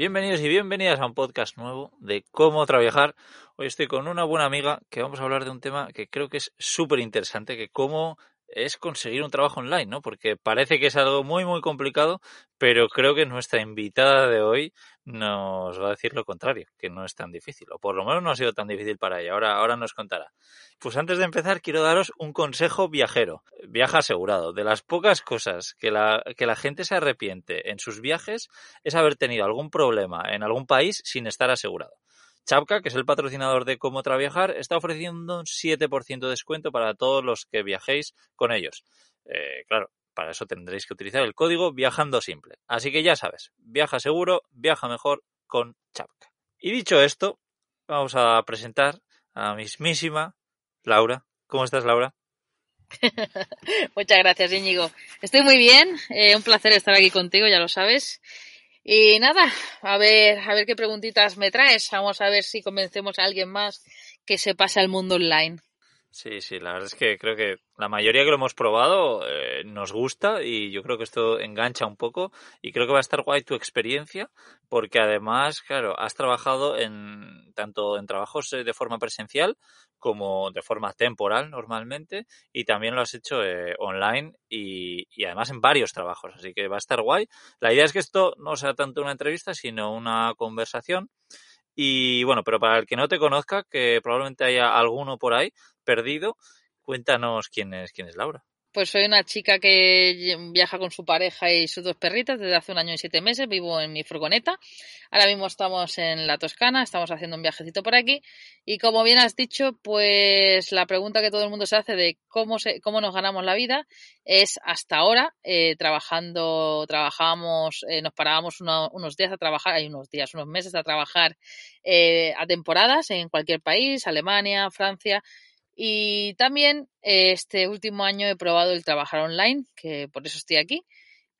Bienvenidos y bienvenidas a un podcast nuevo de Cómo Traviajar. Hoy estoy con una buena amiga que vamos a hablar de un tema que creo que es súper interesante, que cómo es conseguir un trabajo online, ¿no? Porque parece que es algo muy, muy complicado, pero creo que nuestra invitada de hoy nos va a decir lo contrario, que no es tan difícil, o por lo menos no ha sido tan difícil para ella. Ahora, ahora nos contará. Pues antes de empezar, quiero daros un consejo viajero. Viaja asegurado. De las pocas cosas que la, que la gente se arrepiente en sus viajes es haber tenido algún problema en algún país sin estar asegurado. Chapka, que es el patrocinador de Cómo Traviajar, está ofreciendo un 7% de descuento para todos los que viajéis con ellos. Eh, claro, para eso tendréis que utilizar el código Viajando Simple. Así que ya sabes, viaja seguro, viaja mejor con Chapka. Y dicho esto, vamos a presentar a mismísima Laura. ¿Cómo estás, Laura? Muchas gracias, Íñigo. Estoy muy bien. eh, un placer estar aquí contigo, ya lo sabes. Y nada, a ver, a ver qué preguntitas me traes. Vamos a ver si convencemos a alguien más que se pase al mundo online. Sí, sí, la verdad es que creo que la mayoría que lo hemos probado eh, nos gusta y yo creo que esto engancha un poco y creo que va a estar guay tu experiencia porque además, claro, has trabajado en tanto en trabajos eh, de forma presencial como de forma temporal normalmente y también lo has hecho eh, online y, y además en varios trabajos, así que va a estar guay. La idea es que esto no sea tanto una entrevista sino una conversación y bueno, pero para el que no te conozca, que probablemente haya alguno por ahí perdido, cuéntanos quién es, quién es Laura. Pues soy una chica que viaja con su pareja y sus dos perritas desde hace un año y siete meses. Vivo en mi furgoneta. Ahora mismo estamos en la Toscana, estamos haciendo un viajecito por aquí. Y como bien has dicho, pues la pregunta que todo el mundo se hace de cómo, se, cómo nos ganamos la vida es hasta ahora eh, trabajando, trabajábamos, eh, nos parábamos uno, unos días a trabajar, hay unos días, unos meses a trabajar eh, a temporadas en cualquier país, Alemania, Francia. Y también eh, este último año he probado el trabajar online, que por eso estoy aquí.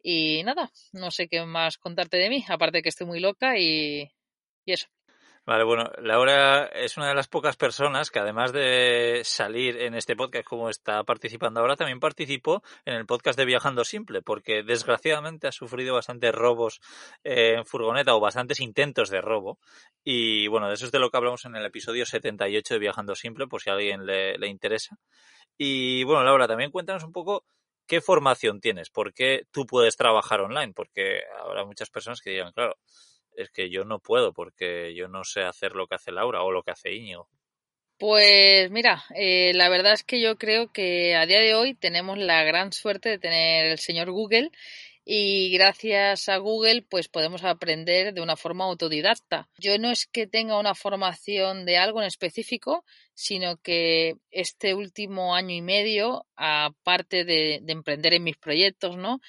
Y nada, no sé qué más contarte de mí, aparte que estoy muy loca y, y eso. Vale, bueno, Laura es una de las pocas personas que además de salir en este podcast como está participando ahora, también participó en el podcast de Viajando Simple, porque desgraciadamente ha sufrido bastantes robos eh, en furgoneta o bastantes intentos de robo. Y bueno, de eso es de lo que hablamos en el episodio 78 de Viajando Simple, por si a alguien le, le interesa. Y bueno, Laura, también cuéntanos un poco qué formación tienes, por qué tú puedes trabajar online, porque habrá muchas personas que digan, claro, es que yo no puedo porque yo no sé hacer lo que hace Laura o lo que hace Íñigo. Pues mira, eh, la verdad es que yo creo que a día de hoy tenemos la gran suerte de tener el señor Google y gracias a Google pues podemos aprender de una forma autodidacta. Yo no es que tenga una formación de algo en específico, sino que este último año y medio, aparte de, de emprender en mis proyectos, ¿no?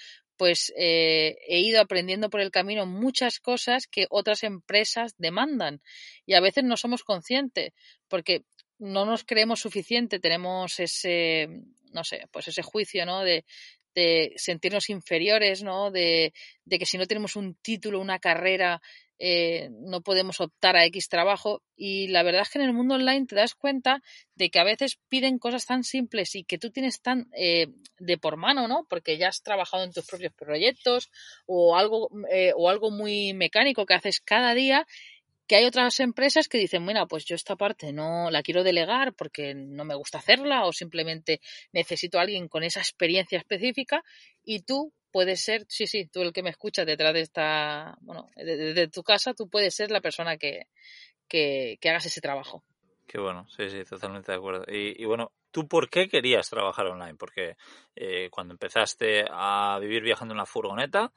Pues eh, he ido aprendiendo por el camino muchas cosas que otras empresas demandan y a veces no somos conscientes porque no nos creemos suficiente, tenemos ese, no sé, pues ese juicio, ¿no? De, de sentirnos inferiores, ¿no? De, de, que si no tenemos un título, una carrera, eh, no podemos optar a X trabajo. Y la verdad es que en el mundo online te das cuenta de que a veces piden cosas tan simples y que tú tienes tan eh, de por mano, ¿no? Porque ya has trabajado en tus propios proyectos o algo, eh, o algo muy mecánico que haces cada día que hay otras empresas que dicen, bueno, pues yo esta parte no la quiero delegar porque no me gusta hacerla o simplemente necesito a alguien con esa experiencia específica y tú puedes ser, sí, sí, tú el que me escuchas detrás de esta, bueno, desde de, tu casa, tú puedes ser la persona que, que, hagas ese trabajo. Qué bueno, sí, sí, totalmente de acuerdo. Y, bueno, ¿tú por qué querías trabajar online? Porque eh, cuando empezaste a vivir viajando en la furgoneta,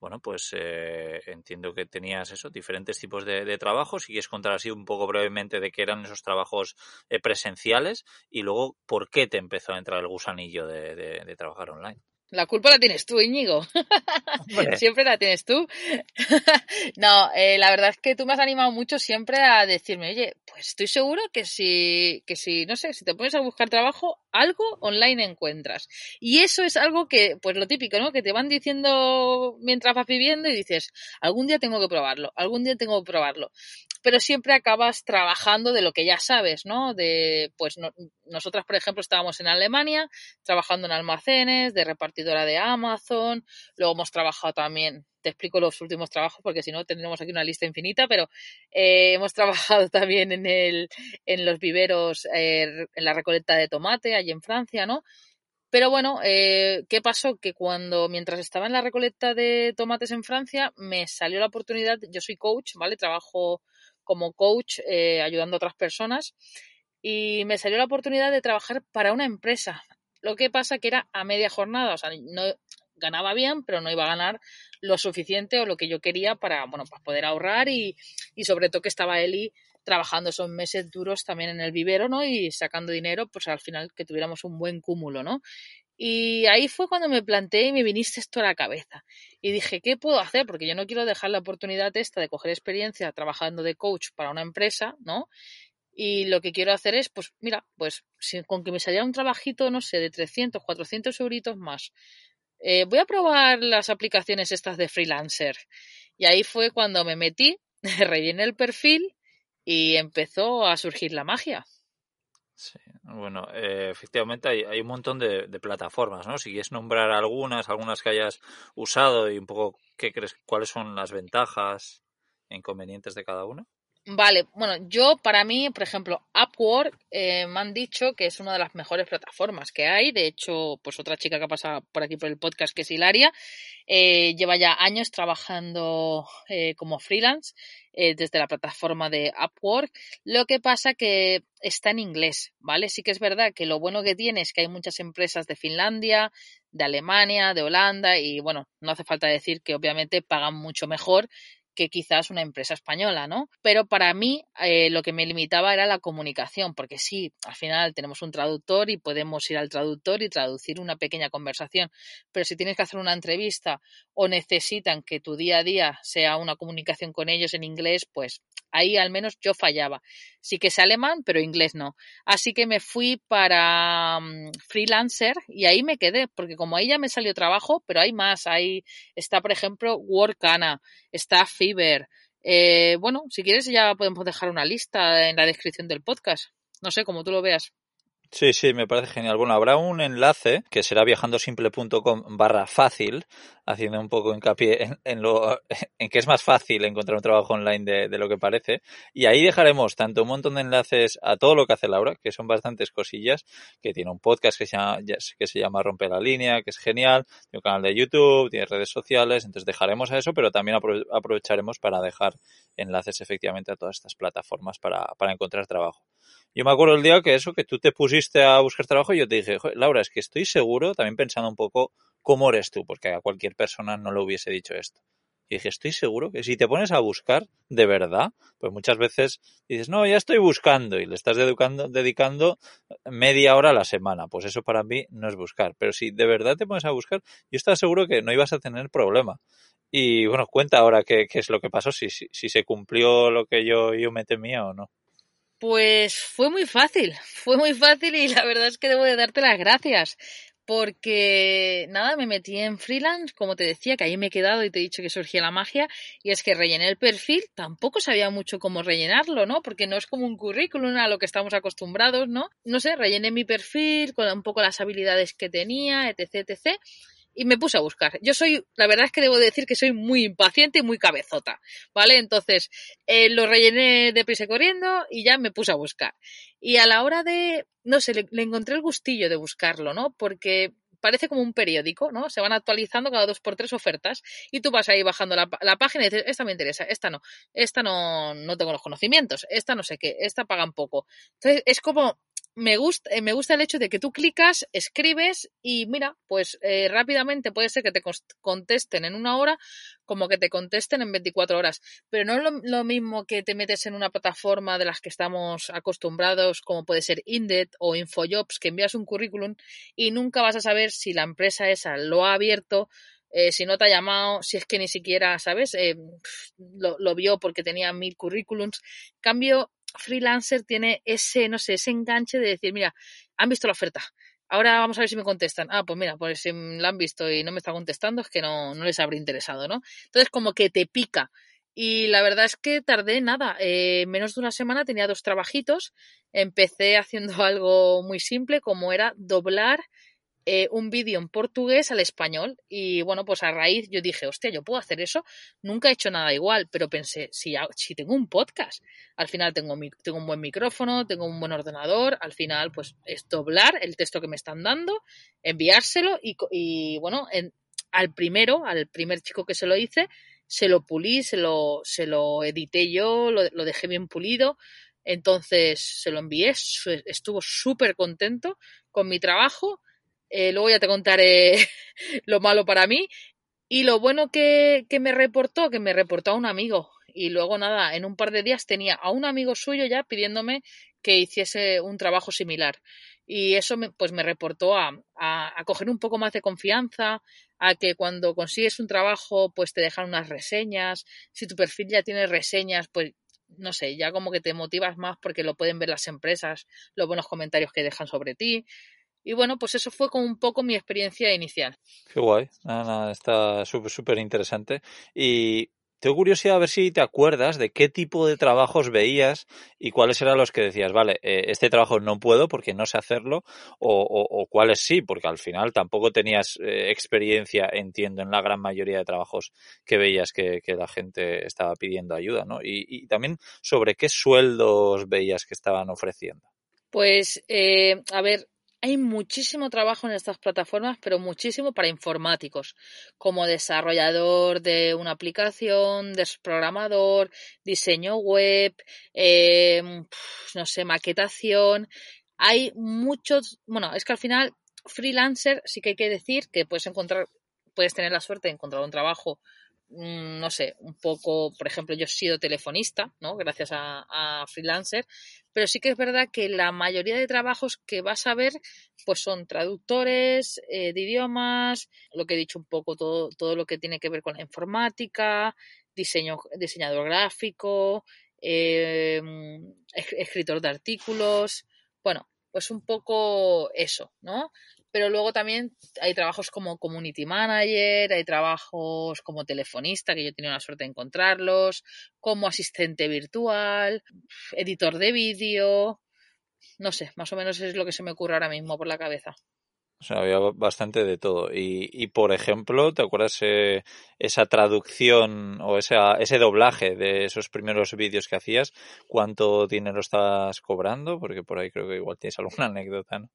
bueno, pues eh, entiendo que tenías eso, diferentes tipos de, de trabajos. Si quieres contar así un poco brevemente de qué eran esos trabajos eh, presenciales y luego por qué te empezó a entrar el gusanillo de trabajar online. La culpa la tienes tú, Íñigo. siempre la tienes tú. no, eh, la verdad es que tú me has animado mucho siempre a decirme, oye, pues estoy seguro que si, que si, no sé, si te pones a buscar trabajo, algo online encuentras. Y eso es algo que, pues lo típico, ¿no? Que te van diciendo mientras vas viviendo y dices, algún día tengo que probarlo, algún día tengo que probarlo. Pero siempre acabas trabajando de lo que ya sabes, ¿no? De, pues nosotras, por ejemplo, estábamos en Alemania trabajando en almacenes, de de Amazon, luego hemos trabajado también te explico los últimos trabajos porque si no tendremos aquí una lista infinita, pero eh, hemos trabajado también en, el, en los viveros, eh, en la recolecta de tomate, allí en Francia, ¿no? Pero bueno, eh, ¿qué pasó? Que cuando, mientras estaba en la recolecta de tomates en Francia, me salió la oportunidad, yo soy coach, ¿vale? Trabajo como coach ayudando a otras personas y me salió la oportunidad de trabajar para una empresa. Lo que pasa que era a media jornada, o sea, no, ganaba bien, pero no iba a ganar lo suficiente o lo que yo quería para, bueno, para poder ahorrar y, y sobre todo que estaba Eli trabajando esos meses duros también en el vivero, ¿no? Y sacando dinero, pues al final que tuviéramos un buen cúmulo, ¿no? Y ahí fue cuando me planteé y me viniste esto a la cabeza. Y dije, ¿qué puedo hacer? Porque yo no quiero dejar la oportunidad esta de coger experiencia trabajando de coach para una empresa, ¿no? Y lo que quiero hacer es, pues mira, pues con que me saliera un trabajito, no sé, de 300, 400 euritos más, eh, voy a probar las aplicaciones estas de freelancer. Y ahí fue cuando me metí, rellené el perfil y empezó a surgir la magia. Sí, bueno, eh, efectivamente hay, un montón de, de, plataformas, ¿no? Si quieres nombrar algunas, algunas que hayas usado y un poco qué crees, cuáles son las ventajas e inconvenientes de cada una. Vale, bueno, yo para mí, por ejemplo, Upwork eh, me han dicho que es una de las mejores plataformas que hay. De hecho, pues otra chica que ha pasado por aquí por el podcast, que es Hilaria, eh, lleva ya años trabajando eh, como freelance desde la plataforma de Upwork. Lo que pasa que está en inglés, ¿vale? Sí que es verdad que lo bueno que tiene es que hay muchas empresas de Finlandia, de Alemania, de Holanda y bueno, no hace falta decir que obviamente pagan mucho mejor que quizás una empresa española, ¿no? Pero para mí eh, lo que me limitaba era la comunicación, porque sí, al final tenemos un traductor y podemos ir al traductor y traducir una pequeña conversación, pero si tienes que hacer una entrevista o necesitan que tu día a día sea una comunicación con ellos en inglés, pues ahí al menos yo fallaba. Sí que sé alemán, pero inglés no. Así que me fui para mm, freelancer y ahí me quedé, porque como ahí ya me salió trabajo, pero hay más. Ahí está, por ejemplo, Workana, está eh, bueno, si quieres ya podemos dejar una lista en la descripción del podcast. No sé, como tú lo veas. Sí, sí, me parece genial. Bueno, habrá un enlace que será viajandosimple.com barra fácil, haciendo un poco hincapié en, lo, en que es más fácil encontrar un trabajo online de, lo que parece. Y ahí dejaremos tanto un montón de enlaces a todo lo que hace Laura, que son bastantes cosillas, que tiene un podcast que se llama, que se llama Rompe la Línea, que es genial, tiene un canal de YouTube, tiene redes sociales, entonces dejaremos a eso, pero también aprovecharemos para dejar enlaces efectivamente a todas estas plataformas para, para encontrar trabajo. Yo me acuerdo el día que eso, que tú te pusiste a buscar trabajo y yo te dije, Laura, es que estoy seguro, también pensando un poco cómo eres tú, porque a cualquier persona no le hubiese dicho esto. Y dije, estoy seguro que si te pones a buscar de verdad, pues muchas veces dices, no, ya estoy buscando y le estás dedicando, dedicando media hora a la semana. Pues eso para mí no es buscar. Pero si de verdad te pones a buscar, yo estaba seguro que no ibas a tener problema. Y bueno, cuenta ahora qué, qué es lo que pasó, si, si, si, se cumplió lo que yo, yo me temía o no. Pues fue muy fácil, fue muy fácil y la verdad es que debo de darte las gracias. Porque nada, me metí en freelance, como te decía, que ahí me he quedado y te he dicho que surgía la magia, y es que rellené el perfil, tampoco sabía mucho cómo rellenarlo, ¿no? Porque no es como un currículum a lo que estamos acostumbrados, ¿no? No sé, rellené mi perfil con un poco las habilidades que tenía, etc, etc y me puse a buscar. Yo soy, la verdad es que debo decir que soy muy impaciente y muy cabezota, ¿vale? Entonces, eh, lo rellené de prisa corriendo y ya me puse a buscar. Y a la hora de, no sé, le, encontré el gustillo de buscarlo, ¿no? Porque parece como un periódico, ¿no? Se van actualizando cada dos por tres ofertas y tú vas ahí bajando la, la página y dices, esta me interesa, esta no, esta no, no tengo los conocimientos, esta no sé qué, esta pagan poco. Entonces es como me gusta, eh, me gusta el hecho de que tú clicas, escribes y mira, pues eh, rápidamente puede ser que te contesten en una hora como que te contesten en 24 horas. Pero no es lo, mismo que te metes en una plataforma de las que estamos acostumbrados, como puede ser Indeed o Infojobs, que envías un currículum y nunca vas a saber si la empresa esa lo ha abierto. Eh, si no te ha llamado, si es que ni siquiera, ¿sabes? lo, lo, vio porque tenía mil currículums. Cambio, freelancer tiene ese, no sé, ese enganche de decir, mira, han visto la oferta, ahora vamos a ver si me contestan. Ah, pues mira, pues si la han visto y no me está contestando, es que no, no les habrá interesado, ¿no? Entonces, como que te pica. Y la verdad es que tardé nada, eh, menos de una semana tenía dos trabajitos. Empecé haciendo algo muy simple, como era doblar eh, un vídeo en portugués al español. Y bueno, pues a raíz yo dije, hostia, yo puedo hacer eso. Nunca he hecho nada igual, pero pensé, si, si tengo un podcast, al final tengo, tengo un buen micrófono, tengo un buen ordenador, al final pues es doblar el texto que me están dando, enviárselo y, bueno, en, al primero, al primer chico que se lo hice, se lo pulí, se lo, se lo edité yo, lo, lo dejé bien pulido. Entonces se lo envié, estuvo súper contento con mi trabajo eh, luego ya te contaré lo malo para mí. Y lo bueno que, que me reportó, que me reportó a un amigo. Y luego nada, en un par de días tenía a un amigo suyo ya pidiéndome que hiciese un trabajo similar. Y eso me, pues me reportó a, a, a, coger un poco más de confianza, a que cuando consigues un trabajo, pues te dejan unas reseñas. Si tu perfil ya tiene reseñas, pues no sé, ya como que te motivas más porque lo pueden ver las empresas, los buenos comentarios que dejan sobre ti. Y bueno, pues eso fue como un poco mi experiencia inicial. Qué guay, nada, está súper, súper interesante. Y tengo curiosidad a ver si te acuerdas de qué tipo de trabajos veías y cuáles eran los que decías, vale, eh, este trabajo no puedo porque no sé hacerlo, o, o, cuáles sí, porque al final tampoco tenías eh, experiencia, entiendo, en la gran mayoría de trabajos que veías que, que la gente estaba pidiendo ayuda, ¿no? Y, y, también sobre qué sueldos veías que estaban ofreciendo. Pues, eh, a ver, hay muchísimo trabajo en estas plataformas, pero muchísimo para informáticos, como desarrollador de una aplicación, desprogramador, diseño web, eh, no sé, maquetación. Hay muchos, bueno, es que al final freelancer sí que hay que decir que puedes encontrar, puedes tener la suerte de encontrar un trabajo Mm, no sé, un poco, por ejemplo, yo he sido telefonista, ¿no? Gracias a, freelancer, pero sí que es verdad que la mayoría de trabajos que vas a ver, pues son traductores eh, de idiomas, lo que he dicho un poco, todo, todo lo que tiene que ver con la informática, diseño, diseñador gráfico, eh, escritor de artículos, bueno, pues un poco eso, ¿no? Pero luego también hay trabajos como community manager, hay trabajos como telefonista, que yo he tenido la suerte de encontrarlos, como asistente virtual, editor de vídeo, no sé, más o menos es lo que se me ocurre ahora mismo por la cabeza. O sea, había bastante de todo. Y, y por ejemplo, ¿te acuerdas eh, esa traducción o ese doblaje de esos primeros vídeos que hacías? ¿Cuánto dinero estás cobrando? Porque por ahí creo que igual tienes alguna anécdota, ¿no?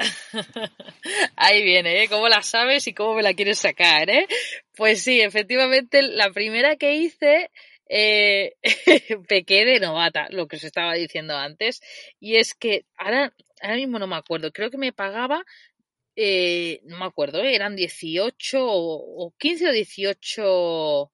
Ahí viene, ¿eh? ¿Cómo la sabes y cómo me la quieres sacar, eh? Pues sí, efectivamente, la primera que hice, eh, pequé de novata, lo que os estaba diciendo antes, y es que ahora, ahora mismo no me acuerdo, creo que me pagaba, eh, no me acuerdo, ¿eh? eran 18 o, o 15 o 18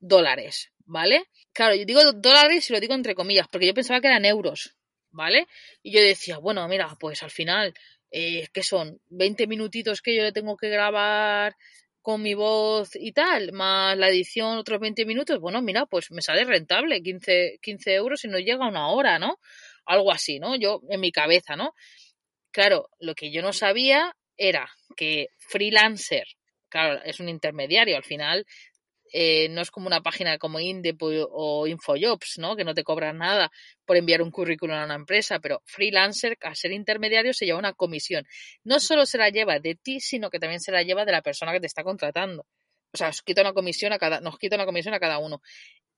dólares, ¿vale? Claro, yo digo dólares y lo digo entre comillas, porque yo pensaba que eran euros, ¿vale? Y yo decía, bueno, mira, pues al final eh, que son 20 minutitos que yo le tengo que grabar con mi voz y tal, más la edición otros 20 minutos, bueno, mira, pues me sale rentable, 15, 15 euros y no llega a una hora, ¿no? Algo así, ¿no? Yo en mi cabeza, ¿no? Claro, lo que yo no sabía era que freelancer, claro, es un intermediario, al final eh, no es como una página como Indep o Infojobs, ¿no? Que no te cobran nada por enviar un currículum a una empresa, pero freelancer, al ser intermediario, se lleva una comisión. No solo se la lleva de ti, sino que también se la lleva de la persona que te está contratando. O sea, nos quita una comisión a cada, nos quita una comisión a cada uno.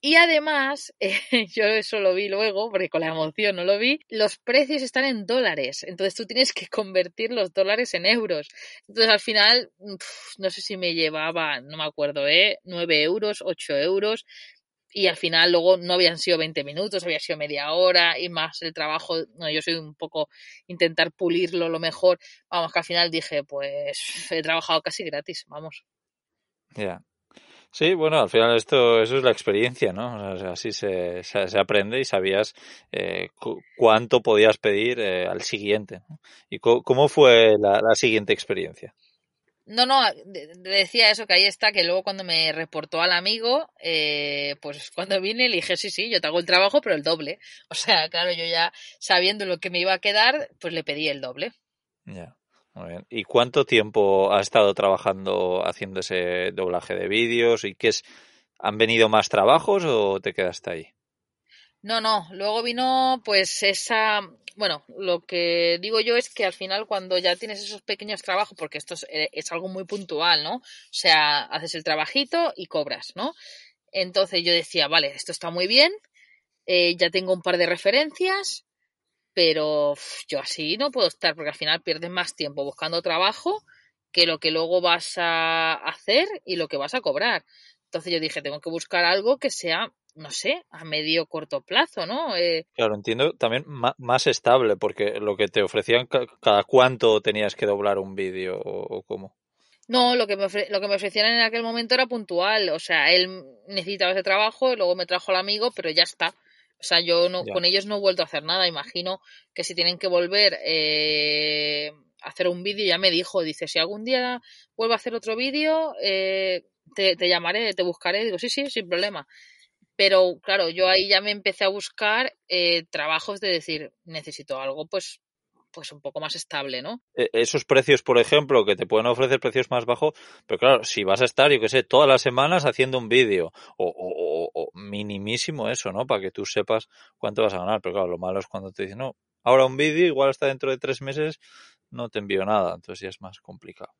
Y además, eh, yo eso lo vi luego, porque con la emoción no lo vi, los precios están en dólares. Entonces tú tienes que convertir los dólares en euros. Entonces al final, no sé si me llevaba, no me acuerdo, ¿eh? 9 euros, 8 euros. Y al final luego no habían sido 20 minutos, había sido media hora y más el trabajo. No, yo soy un poco intentar pulirlo lo mejor. Vamos, que al final dije, pues he trabajado casi gratis, vamos. Ya. Sí, bueno, al final esto, eso es la experiencia, ¿no? O sea, así se, se, aprende y sabías eh, cuánto podías pedir eh, al siguiente. ¿Y cómo fue la, la, siguiente experiencia? No, no, decía eso, que ahí está, que luego cuando me reportó al amigo, eh, pues cuando vine le dije, sí, sí, yo te hago el trabajo, pero el doble. O sea, claro, yo ya sabiendo lo que me iba a quedar, pues le pedí el doble. Ya. Muy bien. ¿Y cuánto tiempo has estado trabajando haciendo ese doblaje de vídeos? ¿Y qué es? ¿Han venido más trabajos o te quedaste ahí? No, no. Luego vino, pues, esa. Bueno, lo que digo yo es que al final, cuando ya tienes esos pequeños trabajos, porque esto es, eh, algo muy puntual, ¿no? O sea, haces el trabajito y cobras, ¿no? Entonces yo decía, vale, esto está muy bien, eh, ya tengo un par de referencias, pero yo así no puedo estar porque al final pierdes más tiempo buscando trabajo que lo que luego vas a hacer y lo que vas a cobrar. Entonces yo dije, tengo que buscar algo que sea, no sé, a medio corto plazo, ¿no? Eh, claro, entiendo también más estable, porque lo que te ofrecían, cada cuánto tenías que doblar un vídeo o, cómo. No, lo que, me lo que me ofrecían en aquel momento era puntual. O sea, él necesitaba ese trabajo, luego me trajo el amigo, pero ya está. O sea, yo no, con ellos no he vuelto a hacer nada. Imagino que si tienen que volver eh, a hacer un vídeo, ya me dijo, dice, si algún día vuelvo a hacer otro vídeo, eh, te, llamaré, te buscaré. Digo, sí, sí, sin problema. Pero claro, yo ahí ya me empecé a buscar eh, trabajos de decir, necesito algo, pues pues un poco más estable, ¿no? E, esos precios, por ejemplo, que te pueden ofrecer precios más bajos, pero claro, si vas a estar, yo qué sé, todas las semanas haciendo un vídeo, o, o, o, minimísimo eso, ¿no? Para que tú sepas cuánto vas a ganar, pero claro, lo malo es cuando te dicen, no, ahora un vídeo, igual hasta dentro de tres meses, no te envío nada, entonces ya es más complicado.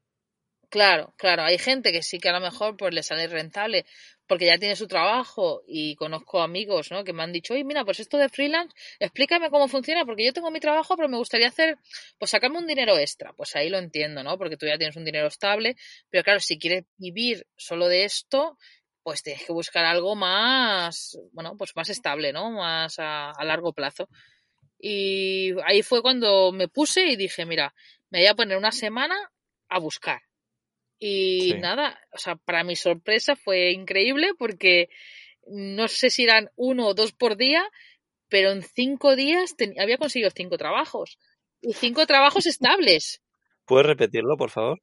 Claro, claro, hay gente que sí que a lo mejor pues le sale rentable porque ya tiene su trabajo y conozco amigos, ¿no? Que me han dicho, oye, mira, pues esto de freelance, explícame cómo funciona porque yo tengo mi trabajo pero me gustaría hacer, pues sacarme un dinero extra. Pues ahí lo entiendo, ¿no? Porque tú ya tienes un dinero estable, pero claro, si quieres vivir solo de esto, pues tienes que buscar algo más, bueno, pues más estable, ¿no? Más a, a largo plazo. Y ahí fue cuando me puse y dije, mira, me voy a poner una semana a buscar y nada, o sea, para mi sorpresa fue increíble porque no sé si eran uno o dos por día, pero en cinco días había conseguido cinco trabajos. Y cinco trabajos estables. ¿Puedes repetirlo, por favor?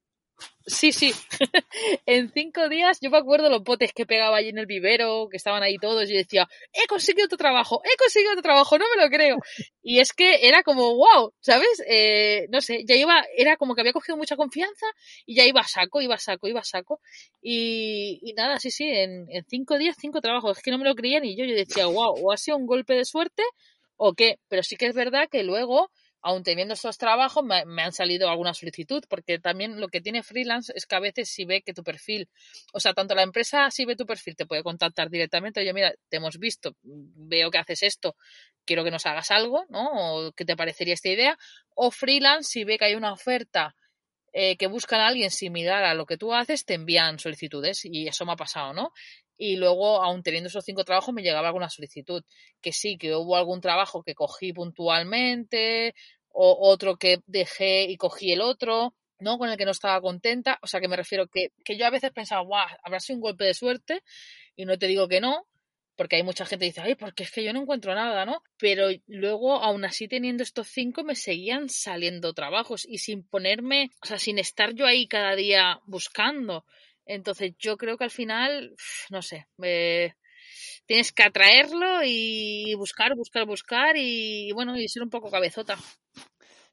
Sí, sí. en cinco días yo me acuerdo los botes que pegaba allí en el vivero, que estaban ahí todos, y decía, he conseguido otro trabajo, he conseguido otro trabajo, no me lo creo. Y es que era como, wow, ¿sabes? Eh, no sé, ya iba, era como que había cogido mucha confianza y ya iba a saco, iba a saco, iba a saco. Y, y nada, sí, sí, en, en cinco días, cinco trabajos. Es que no me lo creía ni yo. Yo decía, wow, o ha sido un golpe de suerte o qué. Pero sí que es verdad que luego aún teniendo esos trabajos, me, han salido alguna solicitud, porque también lo que tiene freelance es que a veces si ve que tu perfil, o sea, tanto la empresa si ve tu perfil, te puede contactar directamente, oye, mira, te hemos visto, veo que haces esto, quiero que nos hagas algo, ¿no? O qué te parecería esta idea, o freelance si ve que hay una oferta eh, que buscan a alguien similar a lo que tú haces, te envían solicitudes y eso me ha pasado, ¿no? y luego, aún teniendo esos cinco trabajos, me llegaba alguna solicitud. Que sí, que hubo algún trabajo que cogí puntualmente, o otro que dejé y cogí el otro, ¿no? Con el que no estaba contenta. O sea, que me refiero que, que yo a veces pensaba, guau, habrá sido un golpe de suerte, y no te digo que no, porque hay mucha gente que dice, ay, porque es que yo no encuentro nada, ¿no? Pero luego, aún así teniendo estos cinco, me seguían saliendo trabajos y sin ponerme, o sea, sin estar yo ahí cada día buscando. Entonces yo creo que al final, no sé, tienes que atraerlo y buscar, buscar, buscar y bueno, y ser un poco cabezota.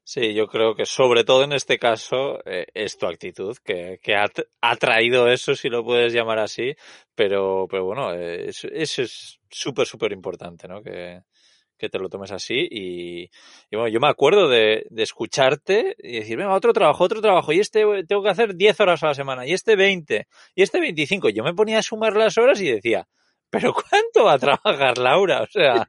Sí, yo creo que sobre todo en este caso eh, es tu actitud que, que ha, traído eso, si lo puedes llamar así, pero, pero bueno, eso, es súper, súper importante, ¿no? Que, que te lo tomes así y, y, bueno, yo me acuerdo de, de, escucharte y decir, venga, otro trabajo, otro trabajo, y este tengo que hacer 10 horas a la semana, y este 20, y este 25. Yo me ponía a sumar las horas y decía, pero ¿cuánto va a trabajar Laura? O sea,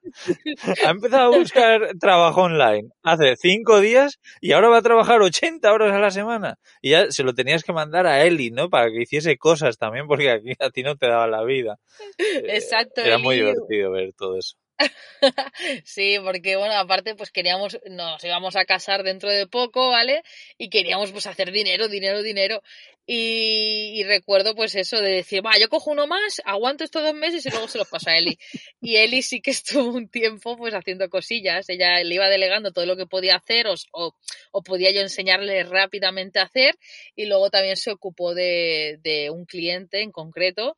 ha empezado a buscar trabajo online hace cinco días y ahora va a trabajar 80 horas a la semana. Y ya se lo tenías que mandar a Eli, ¿no? Para que hiciese cosas también, porque aquí a ti no te daba la vida. Exacto. Era muy divertido ver todo eso. sí, porque bueno, aparte pues queríamos, nos íbamos a casar dentro de poco, ¿vale? Y queríamos pues hacer dinero, dinero, dinero. Y, recuerdo pues eso de decir, va, yo cojo uno más, aguanto estos dos meses y luego se los paso a Eli. Y Eli sí que estuvo un tiempo pues haciendo cosillas, ella le iba delegando todo lo que podía hacer o, o, podía yo enseñarle rápidamente a hacer y luego también se ocupó de, de un cliente en concreto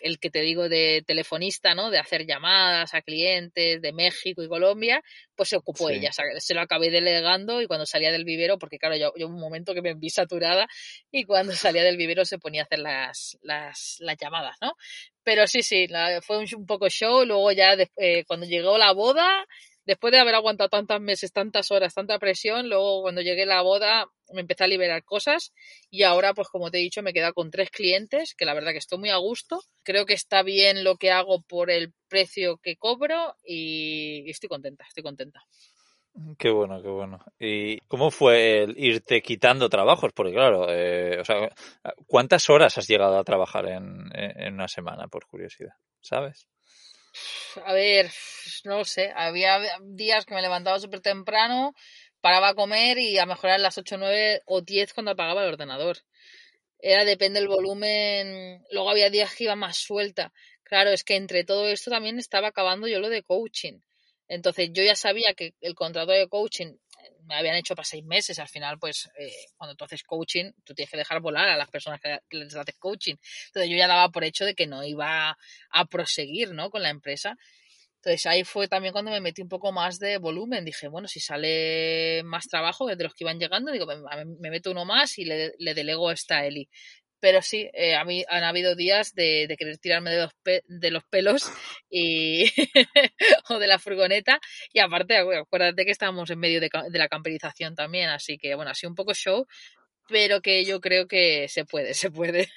el que te digo de telefonista, ¿no? De hacer llamadas a clientes de México y Colombia, pues se ocupó ella. se lo acabé delegando y cuando salía del vivero, porque claro, yo, yo un momento que me vi saturada y cuando salía del vivero se ponía a hacer las, las, las llamadas, ¿no? Pero sí, sí, fue un, poco show. Luego ya eh, cuando llegó la boda, después de haber aguantado tantos meses, tantas horas, tanta presión, luego cuando llegué a la boda me empecé a liberar cosas y ahora, pues como te he dicho, me queda con tres clientes, que la verdad que estoy muy a gusto. Creo que está bien lo que hago por el precio que cobro y estoy contenta, estoy contenta. Qué bueno, qué bueno. ¿Y cómo fue el irte quitando trabajos? Porque claro, eh, o sea, ¿cuántas horas has llegado a trabajar en, en una semana, por curiosidad? ¿Sabes? A ver, no sé, había días que me levantaba súper temprano, paraba a comer y a mejorar las 8, 9 o 10 cuando apagaba el ordenador. Era, depende del volumen. Luego había días que iba más suelta. Claro, es que entre todo esto también estaba acabando yo lo de coaching. Entonces yo ya sabía que el contrato de coaching me habían hecho para seis meses. Al final, pues, eh, cuando tú haces coaching, tú tienes que dejar volar a las personas que les haces coaching. Entonces, yo ya daba por hecho de que no iba a proseguir, ¿no? Con la empresa. Entonces, ahí fue también cuando me metí un poco más de volumen. Dije, bueno, si sale más trabajo de los que iban llegando, digo, me, meto uno más y le, le delego esta Eli. Pero sí, eh, a mí han habido días de, de querer tirarme de los, de los pelos y o de la furgoneta. Y aparte, acuérdate que estamos en medio de, de la camperización también, así que bueno, ha sido un poco show, pero que yo creo que se puede, se puede.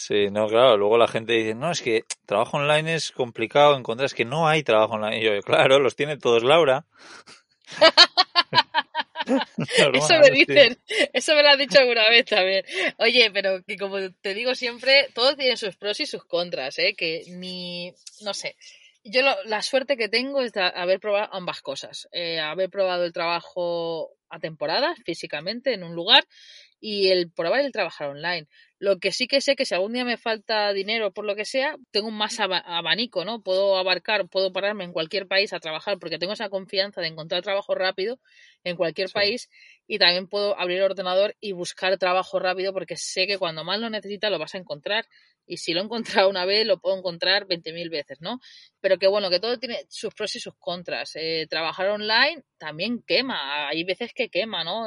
Sí, no, claro, luego la gente dice, no, es que trabajo online es complicado encontrar, es que no hay trabajo online. Y yo, claro, los tiene todos Laura. eso me dicen, eso me lo has dicho alguna vez también. Oye, pero que como te digo siempre, todo tiene sus pros y sus contras, ¿eh? Que ni, no sé. Yo la suerte que tengo es de haber probado ambas cosas. Eh, haber probado el trabajo a temporada, físicamente, en un lugar, y el probar el trabajar online. Lo que sí que sé que si algún día me falta dinero por lo que sea, tengo un más abanico, ¿no? Puedo abarcar, puedo pararme en cualquier país a trabajar porque tengo esa confianza de encontrar trabajo rápido en cualquier país y también puedo abrir el ordenador y buscar trabajo rápido porque sé que cuando más lo necesitas lo vas a encontrar y si lo he encontrado una vez lo puedo encontrar 20.000 veces, ¿no? Pero que bueno, que todo tiene sus pros y sus contras. Eh, trabajar online también quema, hay veces que quema, ¿no?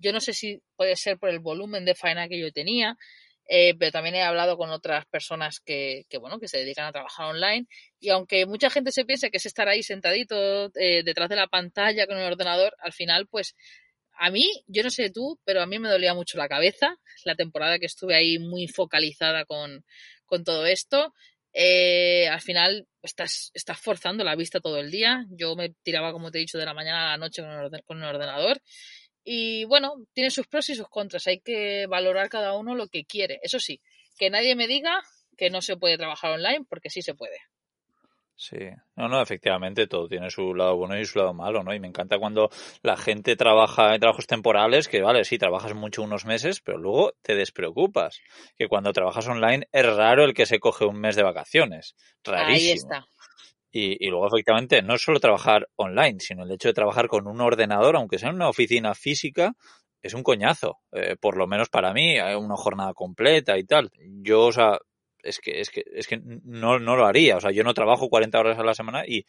Yo no sé si puede ser por el volumen de faena que yo tenía, eh, pero también he hablado con otras personas que, bueno, que se dedican a trabajar online y aunque mucha gente se piense que es estar ahí sentadito eh, detrás de la pantalla con el ordenador, al final, pues a mí, yo no sé tú, pero a mí me dolía mucho la cabeza la temporada que estuve ahí muy focalizada con, con todo esto. Eh, al final estás, estás forzando la vista todo el día. Yo me tiraba, como te he dicho, de la mañana a la noche con el ordenador y bueno, tiene sus pros y sus contras. Hay que valorar cada uno lo que quiere. Eso sí, que nadie me diga que no se puede trabajar online, porque sí se puede. Sí, no, no, efectivamente todo tiene su lado bueno y su lado malo, ¿no? Y me encanta cuando la gente trabaja en trabajos temporales, que vale, sí, trabajas mucho unos meses, pero luego te despreocupas. Que cuando trabajas online es raro el que se coge un mes de vacaciones. Rarísimo. Ahí está. Y, luego, efectivamente, no solo trabajar online, sino el hecho de trabajar con un ordenador, aunque sea en una oficina física, es un coñazo. Eh, por lo menos para mí, una jornada completa y tal. Yo, o sea, es que, es que, es que no, no lo haría. O sea, yo no trabajo 40 horas a la semana y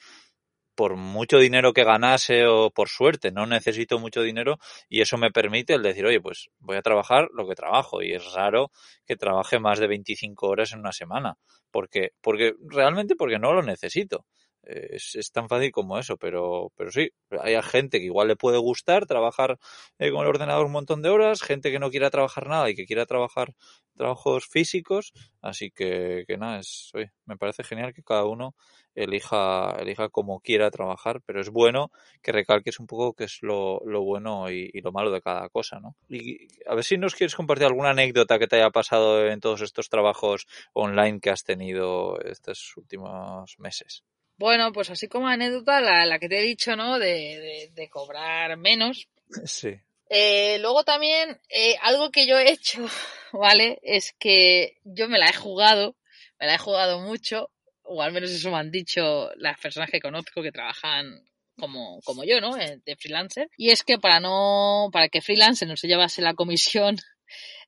por mucho dinero que ganase o por suerte, no necesito mucho dinero y eso me permite el decir, oye, pues voy a trabajar lo que trabajo y es raro que trabaje más de 25 horas en una semana porque, porque realmente porque no lo necesito. Es, tan fácil como eso, pero, pero sí, hay gente que igual le puede gustar trabajar eh, con el ordenador un montón de horas, gente que no quiera trabajar nada y que quiera trabajar trabajos físicos, así que, que nada, es, oye, me parece genial que cada uno elija, elija como quiera trabajar, pero es bueno que recalques un poco qué es lo, lo bueno y, y, lo malo de cada cosa, ¿no? Y a ver si nos quieres compartir alguna anécdota que te haya pasado en todos estos trabajos online que has tenido estos últimos meses. Bueno, pues así como anécdota, la, la que te he dicho, ¿no? De, de, de cobrar menos. Sí. Eh, luego también, eh, algo que yo he hecho, ¿vale? Es que yo me la he jugado, me la he jugado mucho, o al menos eso me han dicho las personas que conozco que trabajan como, como yo, ¿no? Eh, de freelancer. Y es que para no, para que freelancer no se llevase la comisión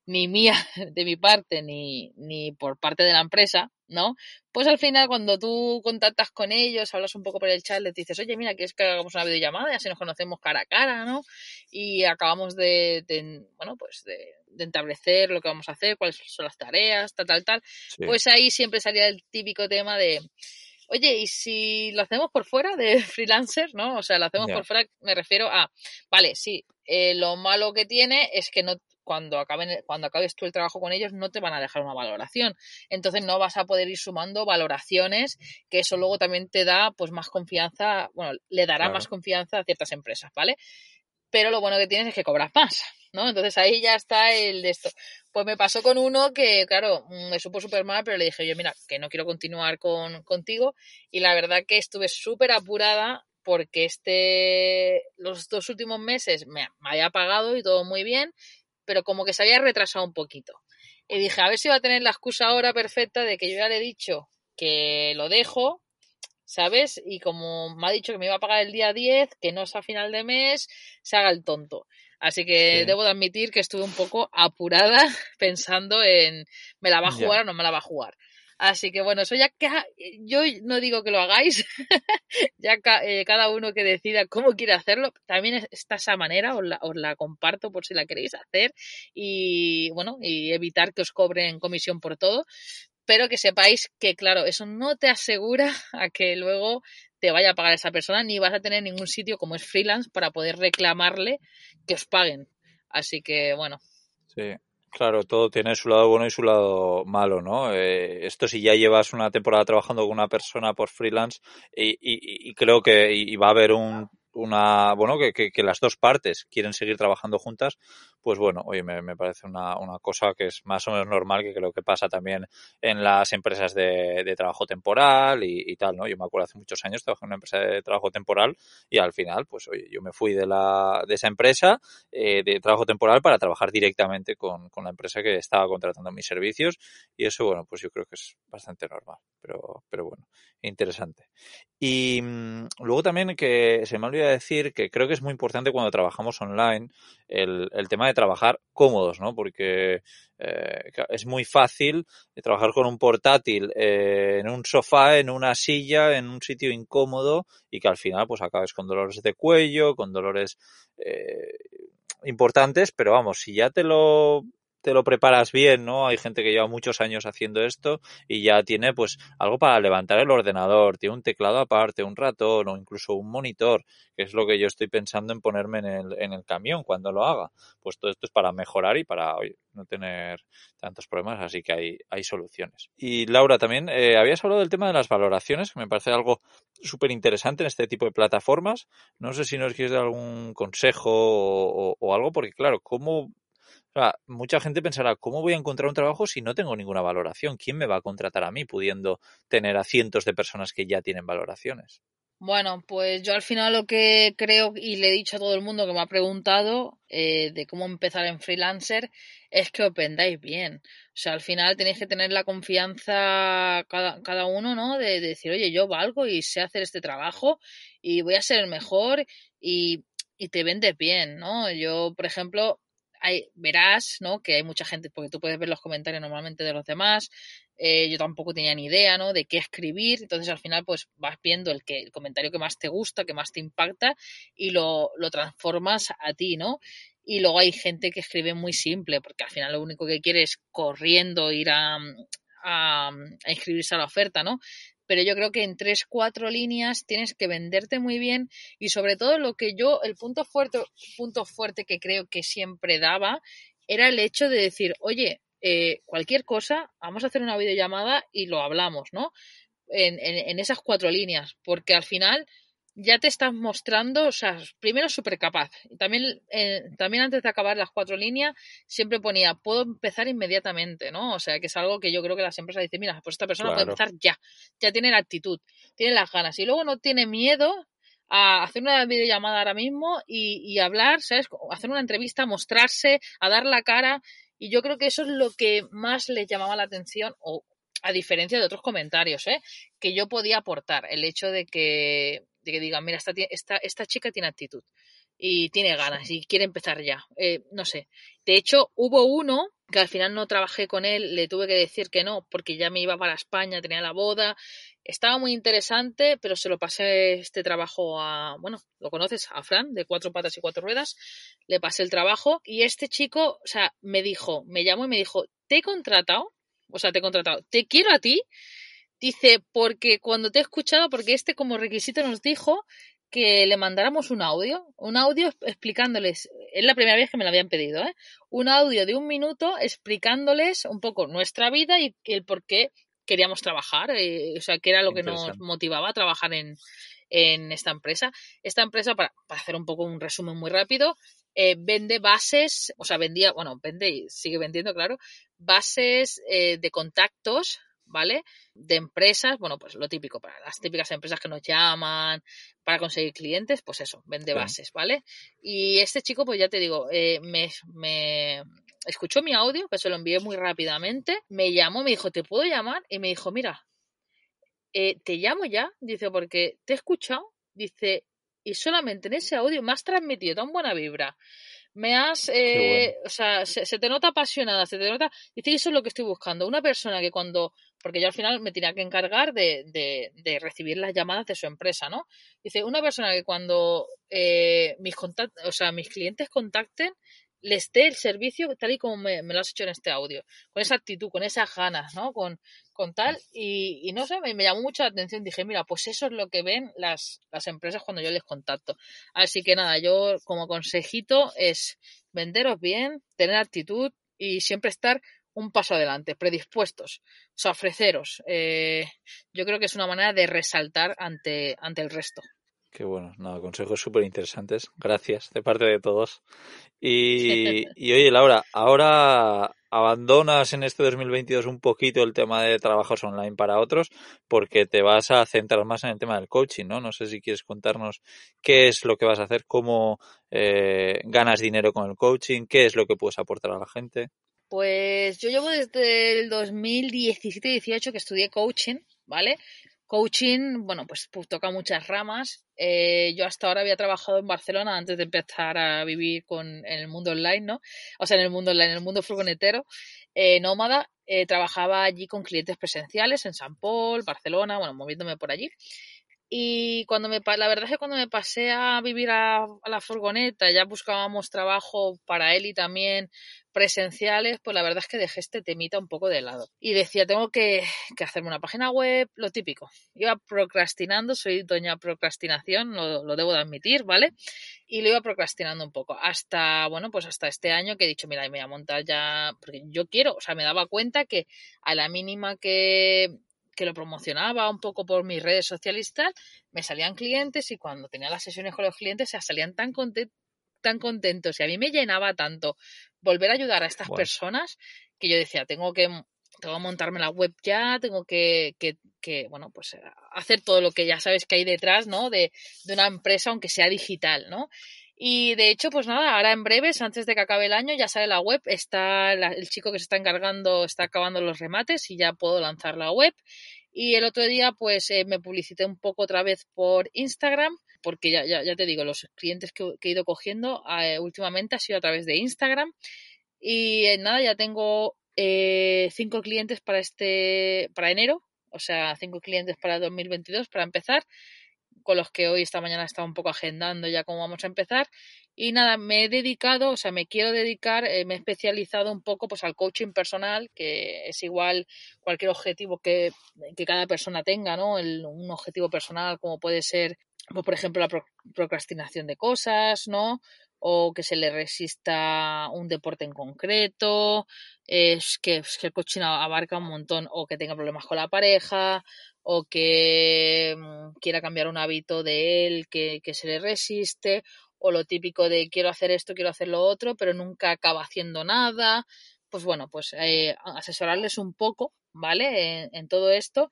ni mía de mi parte ni, ni por parte de la empresa, ¿no? Pues al final cuando tú contactas con ellos, hablas un poco por el chat, les dices, oye, mira, ¿quieres que hagamos una videollamada? Y así nos conocemos cara a cara, ¿no? Y acabamos de, de bueno, pues de, de, establecer lo que vamos a hacer, cuáles son las tareas, tal, tal, tal. Sí. Pues ahí siempre salía el típico tema de, oye, ¿y si lo hacemos por fuera de freelancer, no? O sea, lo hacemos yeah. por fuera, me refiero a, vale, sí, eh, lo malo que tiene es que no cuando acaben, cuando acabes tú el trabajo con ellos no te van a dejar una valoración. Entonces no vas a poder ir sumando valoraciones, que eso luego también te da pues más confianza, bueno, le dará claro. más confianza a ciertas empresas, ¿vale? Pero lo bueno que tienes es que cobras más, ¿no? Entonces ahí ya está el de esto. Pues me pasó con uno que, claro, me supo súper mal, pero le dije yo, mira, que no quiero continuar con, contigo. Y la verdad que estuve súper apurada porque este, los dos últimos meses me, me había pagado y todo muy bien pero como que se había retrasado un poquito. Y dije, a ver si va a tener la excusa ahora perfecta de que yo ya le he dicho que lo dejo, ¿sabes? Y como me ha dicho que me iba a pagar el día 10, que no es a final de mes, se haga el tonto. Así que sí. debo de admitir que estuve un poco apurada pensando en, ¿me la va a jugar ya. o no me la va a jugar? Así que bueno, eso ya que yo no digo que lo hagáis, ya ca, eh, cada uno que decida cómo quiere hacerlo, también está esa manera, os la, os la, comparto por si la queréis hacer y bueno, y evitar que os cobren comisión por todo, pero que sepáis que claro, eso no te asegura a que luego te vaya a pagar esa persona ni vas a tener ningún sitio como es freelance para poder reclamarle que os paguen. Así que bueno. Sí. Claro, todo tiene su lado bueno y su lado malo, ¿no? Eh, esto si ya llevas una temporada trabajando con una persona por freelance y, y, creo que y va a haber un, una, bueno, que, que, las dos partes quieren seguir trabajando juntas, pues bueno, oye, me, parece una, una, cosa que es más o menos normal, que creo que pasa también en las empresas de, de trabajo temporal y, y, tal, ¿no? Yo me acuerdo hace muchos años trabajé en una empresa de trabajo temporal y al final, pues oye, yo me fui de la, de esa empresa eh, de trabajo temporal para trabajar directamente con, con la empresa que estaba contratando mis servicios y eso, bueno, pues yo creo que es bastante normal, pero, pero bueno, interesante. Y mmm, luego también que se me ha olvidado decir que creo que es muy importante cuando trabajamos online el, el tema de trabajar cómodos, ¿no? Porque eh, es muy fácil trabajar con un portátil eh, en un sofá, en una silla, en un sitio incómodo y que al final pues acabes con dolores de cuello, con dolores eh, importantes, pero vamos, si ya te lo te lo preparas bien, ¿no? Hay gente que lleva muchos años haciendo esto y ya tiene pues algo para levantar el ordenador, tiene un teclado aparte, un ratón o incluso un monitor, que es lo que yo estoy pensando en ponerme en el, en el camión cuando lo haga. Pues todo esto es para mejorar y para no tener tantos problemas, así que hay, hay soluciones. Y Laura, también eh, habías hablado del tema de las valoraciones, que me parece algo súper interesante en este tipo de plataformas. No sé si nos quieres dar algún consejo o algo, porque claro, ¿cómo o sea, mucha gente pensará, ¿cómo voy a encontrar un trabajo si no tengo ninguna valoración? ¿Quién me va a contratar a mí pudiendo tener a cientos de personas que ya tienen valoraciones? Bueno, pues yo al final lo que creo y le he dicho a todo el mundo que me ha preguntado eh, de cómo empezar en freelancer es que os vendáis bien. O sea, al final tenéis que tener la confianza cada, cada uno, ¿no? De, de decir, oye, yo valgo y sé hacer este trabajo y voy a ser el mejor y, y te vendes bien, ¿no? Yo, por ejemplo, hay, verás, ¿no? Que hay mucha gente, porque tú puedes ver los comentarios normalmente de los demás. Eh, yo tampoco tenía ni idea, ¿no? De qué escribir. Entonces al final, pues vas viendo el que el comentario que más te gusta, que más te impacta y lo, lo transformas a ti, ¿no? Y luego hay gente que escribe muy simple, porque al final lo único que quiere es corriendo ir a, a, inscribirse a la oferta, ¿no? Pero yo creo que en tres, cuatro líneas tienes que venderte muy bien y sobre todo lo que yo, el punto fuerte, punto fuerte que creo que siempre daba era el hecho de decir, oye, eh, cualquier cosa, vamos a hacer una videollamada y lo hablamos, ¿no? En, en, esas cuatro líneas, porque al final ya te estás mostrando, o sea, primero súper capaz. También, eh, también antes de acabar las cuatro líneas, siempre ponía, puedo empezar inmediatamente, ¿no? O sea, que es algo que yo creo que las empresas dicen, mira, pues esta persona puede empezar ya, ya tiene la actitud, tiene las ganas, y luego no tiene miedo a hacer una videollamada ahora mismo y, y hablar, ¿sabes? Hacer una entrevista, mostrarse, a dar la cara, y yo creo que eso es lo que más les llamaba la atención, o a diferencia de otros comentarios, ¿eh? que yo podía aportar. El hecho de que de que digan, mira, esta, esta, esta chica tiene actitud y tiene ganas y quiere empezar ya. Eh, no sé. De hecho, hubo uno que al final no trabajé con él, le tuve que decir que no, porque ya me iba para España, tenía la boda. Estaba muy interesante, pero se lo pasé este trabajo a, bueno, lo conoces, a Fran, de cuatro patas y cuatro ruedas. Le pasé el trabajo y este chico, o sea, me dijo, me llamó y me dijo, te he contratado, o sea, te he contratado, te quiero a ti Dice, porque cuando te he escuchado, porque este como requisito nos dijo que le mandáramos un audio, un audio explicándoles, es la primera vez que me lo habían pedido, ¿eh? un audio de un minuto explicándoles un poco nuestra vida y el por qué queríamos trabajar, eh, o sea, qué era lo que nos motivaba a trabajar en, en esta empresa. Esta empresa, para, para, hacer un poco un resumen muy rápido, eh, vende bases, o sea, vendía, bueno, vende y sigue vendiendo, claro, bases eh, de contactos ¿vale? De empresas, bueno, pues lo típico, para las típicas empresas que nos llaman para conseguir clientes, pues eso, vende bases, ¿vale? Y este chico, pues ya te digo, eh, me, me escuchó mi audio, que se lo envié muy rápidamente, me llamó, me dijo, ¿te puedo llamar? Y me dijo, mira, eh, te llamo ya, dice, porque te he escuchado, dice, y solamente en ese audio me has transmitido tan buena vibra me has, eh, o sea, se, te nota apasionada, se te nota, dice, eso es lo que estoy buscando, una persona que cuando, porque yo al final me tenía que encargar de, recibir las llamadas de su empresa, ¿no? Dice, una persona que cuando eh, mis o sea, mis clientes contacten, les dé el servicio tal y como me, lo has hecho en este audio, con esa actitud, con esas ganas, ¿no? Con, con tal, y, no sé, me, me, llamó mucho la atención, dije, mira, pues eso es lo que ven las, las empresas cuando yo les contacto. Así que nada, yo como consejito es venderos bien, tener actitud y siempre estar un paso adelante, predispuestos, o sea, ofreceros. Eh, yo creo que es una manera de resaltar ante, ante el resto. Qué bueno, no, consejos súper interesantes. Gracias de parte de todos. Y, y oye, Laura, ahora abandonas en este 2022 un poquito el tema de trabajos online para otros porque te vas a centrar más en el tema del coaching, ¿no? No sé si quieres contarnos qué es lo que vas a hacer, cómo eh, ganas dinero con el coaching, qué es lo que puedes aportar a la gente. Pues yo llevo desde el 2017-18 que estudié coaching, ¿vale? Coaching, bueno, pues, toca muchas ramas. Eh, yo hasta ahora había trabajado en Barcelona antes de empezar a vivir con, en el mundo online, ¿no? O sea, en el mundo online, en el mundo furgonetero, eh, nómada. Eh, trabajaba allí con clientes presenciales en San Paul, Barcelona, bueno, moviéndome por allí. Y cuando me, la verdad es que cuando me pasé a vivir a, la furgoneta, ya buscábamos trabajo para él y también presenciales, pues la verdad es que dejé este temita un poco de lado. Y decía, tengo que, que hacerme una página web, lo típico. Iba procrastinando, soy doña procrastinación, lo, lo, debo de admitir, ¿vale? Y lo iba procrastinando un poco. Hasta, bueno, pues hasta este año que he dicho, mira, me voy a montar ya, porque yo quiero, o sea, me daba cuenta que a la mínima que, que lo promocionaba un poco por mis redes sociales y tal, me salían clientes y cuando tenía las sesiones con los clientes se salían tan, tan contentos y a mí me llenaba tanto volver a ayudar a estas personas que yo decía, tengo que, tengo que montarme la web ya, tengo que, que, que, bueno, pues hacer todo lo que ya sabes que hay detrás, ¿no? De, de una empresa, aunque sea digital, ¿no? Y de hecho, pues nada, ahora en breves, antes de que acabe el año, ya sale la web. Está el chico que se está encargando, está acabando los remates y ya puedo lanzar la web. Y el otro día, pues eh, me publicité un poco otra vez por Instagram, porque ya, ya, ya te digo, los clientes que, he ido cogiendo eh, últimamente ha sido a través de Instagram. Y eh, nada, ya tengo cinco clientes para este, para enero, o sea, cinco clientes para 2022 para empezar con los que hoy, esta mañana, estaba un poco agendando ya cómo vamos a empezar. Y nada, me he dedicado, o sea, me quiero dedicar, eh, me he especializado un poco pues al coaching personal, que es igual cualquier objetivo que, que cada persona tenga, ¿no? El, un objetivo personal como puede ser, pues, por ejemplo, la procrastinación de cosas, ¿no? o que se le resista un deporte en concreto, es que, es que el coaching abarca un montón, o que tenga problemas con la pareja, o que mm, quiera cambiar un hábito de él que, que se le resiste, o lo típico de quiero hacer esto, quiero hacer lo otro, pero nunca acaba haciendo nada. Pues bueno, pues eh, asesorarles un poco, ¿vale? En, todo esto.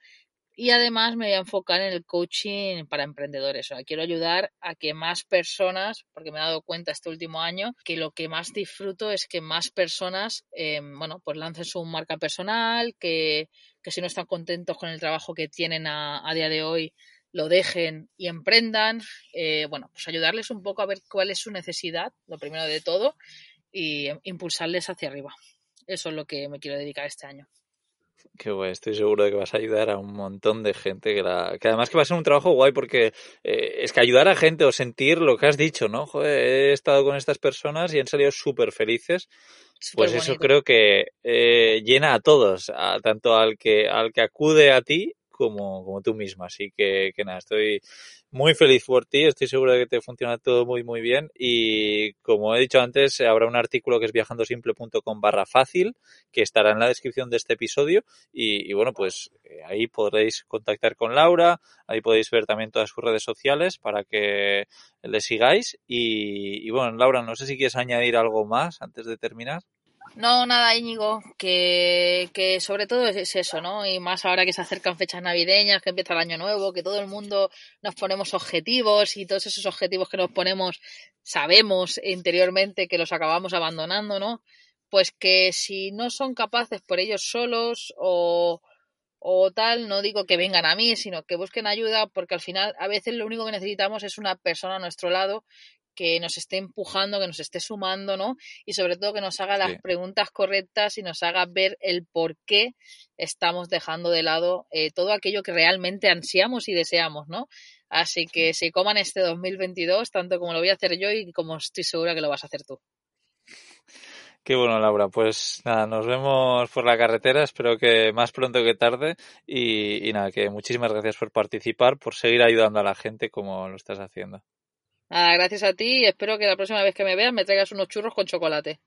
Y además me voy a enfocar en el coaching para emprendedores. O sea, quiero ayudar a que más personas, porque me he dado cuenta este último año, que lo que más disfruto es que más personas, eh, bueno, pues lancen su marca personal, que, que si no están contentos con el trabajo que tienen a, a día de hoy, lo dejen y emprendan. Eh, bueno, pues ayudarles un poco a ver cuál es su necesidad, lo primero de todo, y impulsarles hacia arriba. Eso es lo que me quiero dedicar este año. Qué guay, estoy seguro de que vas a ayudar a un montón de gente que, que además que va a ser un trabajo guay porque eh, es que ayudar a gente o sentir lo que has dicho, ¿no? Joder, he estado con estas personas y han salido súper felices. pues eso creo que eh, llena a todos, tanto al que, al que acude a ti como, como tú misma. Así que, que nada, estoy muy feliz por ti, estoy seguro de que te funciona todo muy muy bien y como he dicho antes habrá un artículo que es viajandosimple.com barra fácil que estará en la descripción de este episodio y, bueno pues eh, ahí podréis contactar con Laura, ahí podéis ver también todas sus redes sociales para que le sigáis y, y bueno Laura no sé si quieres añadir algo más antes de terminar. No, nada, Íñigo, que, que sobre todo es eso, ¿no? Y más ahora que se acercan fechas navideñas, que empieza el año nuevo, que todo el mundo nos ponemos objetivos y todos esos objetivos que nos ponemos sabemos interiormente que los acabamos abandonando, ¿no? Pues que si no son capaces por ellos solos o, o tal, no digo que vengan a mí, sino que busquen ayuda, porque al final a veces lo único que necesitamos es una persona a nuestro lado que nos esté empujando, que nos esté sumando, ¿no? Y sobre todo que nos haga las preguntas correctas y nos haga ver el por qué estamos dejando de lado eh, todo aquello que realmente ansiamos y deseamos, ¿no? Así que se coman este 2022, tanto como lo voy a hacer yo y como estoy segura que lo vas a hacer tú. Qué bueno, Laura. Pues nada, nos vemos por la carretera. Espero que más pronto que tarde. Y, y nada, que muchísimas gracias por participar, por seguir ayudando a la gente como lo estás haciendo. Ah, gracias a ti y espero que la próxima vez que me veas me traigas unos churros con chocolate.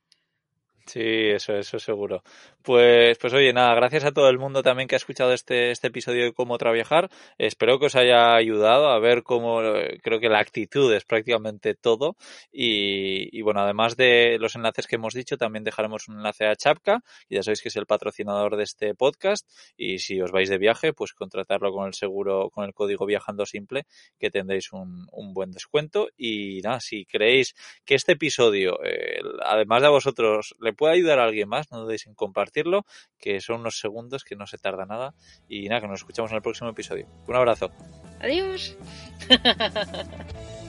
Sí, eso, eso seguro. Pues, pues oye, nada, gracias a todo el mundo también que ha escuchado este, este episodio de cómo trabajar. Espero que os haya ayudado a ver cómo, creo que la actitud es prácticamente todo. Y, bueno, además de los enlaces que hemos dicho, también dejaremos un enlace a Chapka, ya sabéis que es el patrocinador de este podcast. Y si os vais de viaje, pues contratarlo con el seguro, con el código viajando simple, que tendréis un, un buen descuento. Y nada, si creéis que este episodio, eh, además de a vosotros, le puede ayudar a alguien más, no dudéis en compartirlo, que son unos segundos que no se tarda nada. Y nada, que nos escuchamos en el próximo episodio. Un abrazo. Adiós.